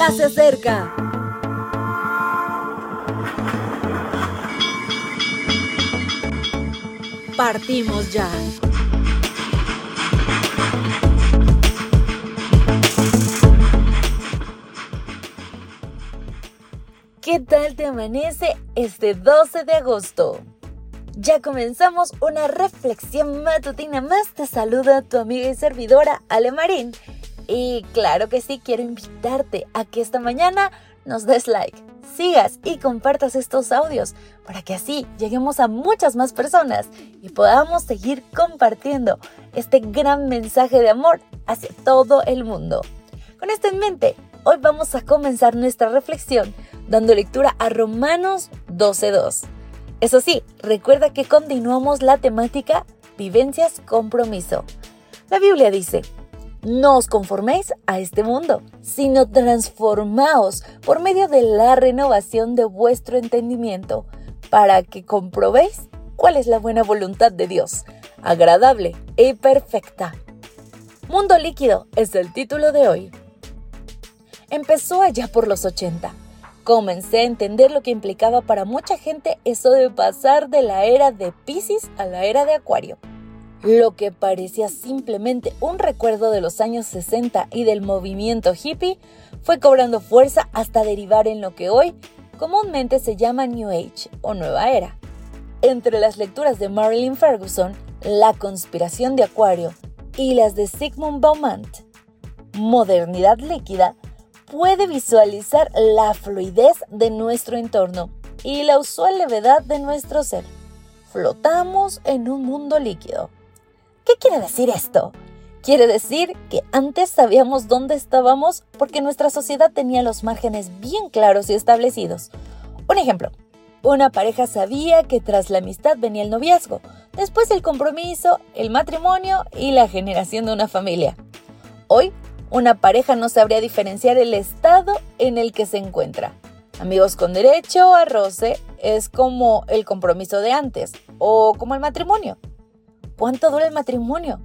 ya se acerca. Partimos ya. ¿Qué tal te amanece este 12 de agosto? Ya comenzamos una reflexión matutina más. Te saluda tu amiga y servidora Ale Marín. Y claro que sí, quiero invitarte a que esta mañana nos des like, sigas y compartas estos audios para que así lleguemos a muchas más personas y podamos seguir compartiendo este gran mensaje de amor hacia todo el mundo. Con esto en mente, hoy vamos a comenzar nuestra reflexión dando lectura a Romanos 12.2. Eso sí, recuerda que continuamos la temática Vivencias Compromiso. La Biblia dice, no os conforméis a este mundo, sino transformaos por medio de la renovación de vuestro entendimiento, para que comprobéis cuál es la buena voluntad de Dios, agradable y perfecta. Mundo líquido es el título de hoy. Empezó allá por los 80 Comencé a entender lo que implicaba para mucha gente eso de pasar de la era de Pisces a la era de Acuario. Lo que parecía simplemente un recuerdo de los años 60 y del movimiento hippie fue cobrando fuerza hasta derivar en lo que hoy comúnmente se llama New Age o Nueva Era. Entre las lecturas de Marilyn Ferguson, La conspiración de Acuario y las de Sigmund Baumant, Modernidad líquida, puede visualizar la fluidez de nuestro entorno y la usual levedad de nuestro ser. Flotamos en un mundo líquido. ¿Qué quiere decir esto? Quiere decir que antes sabíamos dónde estábamos porque nuestra sociedad tenía los márgenes bien claros y establecidos. Un ejemplo, una pareja sabía que tras la amistad venía el noviazgo, después el compromiso, el matrimonio y la generación de una familia. Hoy una pareja no sabría diferenciar el estado en el que se encuentra. Amigos con derecho a roce es como el compromiso de antes o como el matrimonio. ¿Cuánto dura el matrimonio?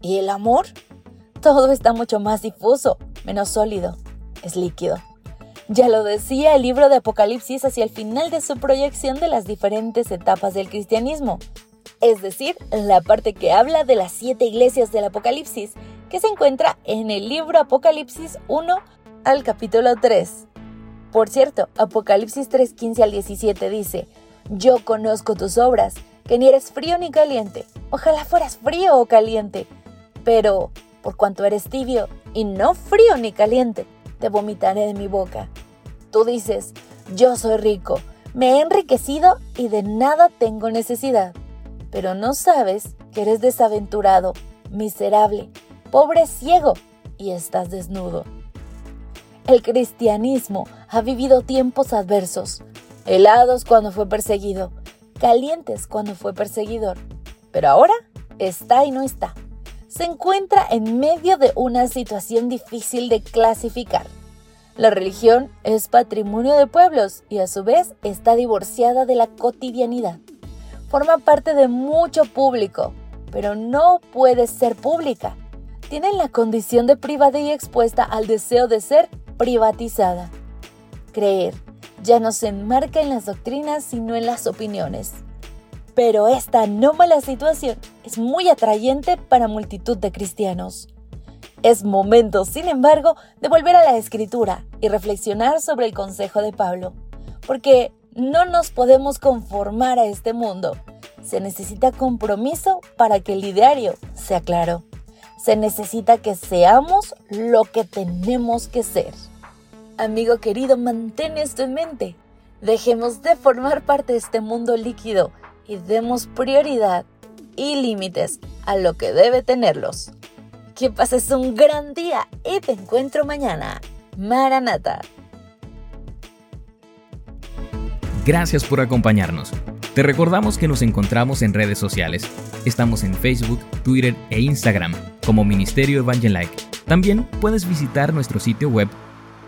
¿Y el amor? Todo está mucho más difuso, menos sólido, es líquido. Ya lo decía el libro de Apocalipsis hacia el final de su proyección de las diferentes etapas del cristianismo, es decir, la parte que habla de las siete iglesias del Apocalipsis que se encuentra en el libro Apocalipsis 1 al capítulo 3. Por cierto, Apocalipsis 3, 15 al 17 dice, Yo conozco tus obras, que ni eres frío ni caliente. Ojalá fueras frío o caliente. Pero, por cuanto eres tibio y no frío ni caliente, te vomitaré de mi boca. Tú dices, yo soy rico, me he enriquecido y de nada tengo necesidad. Pero no sabes que eres desaventurado, miserable, pobre ciego y estás desnudo. El cristianismo ha vivido tiempos adversos, helados cuando fue perseguido, calientes cuando fue perseguidor, pero ahora está y no está. Se encuentra en medio de una situación difícil de clasificar. La religión es patrimonio de pueblos y a su vez está divorciada de la cotidianidad. Forma parte de mucho público, pero no puede ser pública tienen la condición de privada y expuesta al deseo de ser privatizada. Creer ya no se enmarca en las doctrinas sino en las opiniones. Pero esta anómala situación es muy atrayente para multitud de cristianos. Es momento, sin embargo, de volver a la escritura y reflexionar sobre el consejo de Pablo, porque no nos podemos conformar a este mundo. Se necesita compromiso para que el ideario sea claro se necesita que seamos lo que tenemos que ser. Amigo querido, mantén esto en mente. Dejemos de formar parte de este mundo líquido y demos prioridad y límites a lo que debe tenerlos. Que pases un gran día y te encuentro mañana. Maranata. Gracias por acompañarnos. Te recordamos que nos encontramos en redes sociales. Estamos en Facebook, Twitter e Instagram como Ministerio Evangelike. También puedes visitar nuestro sitio web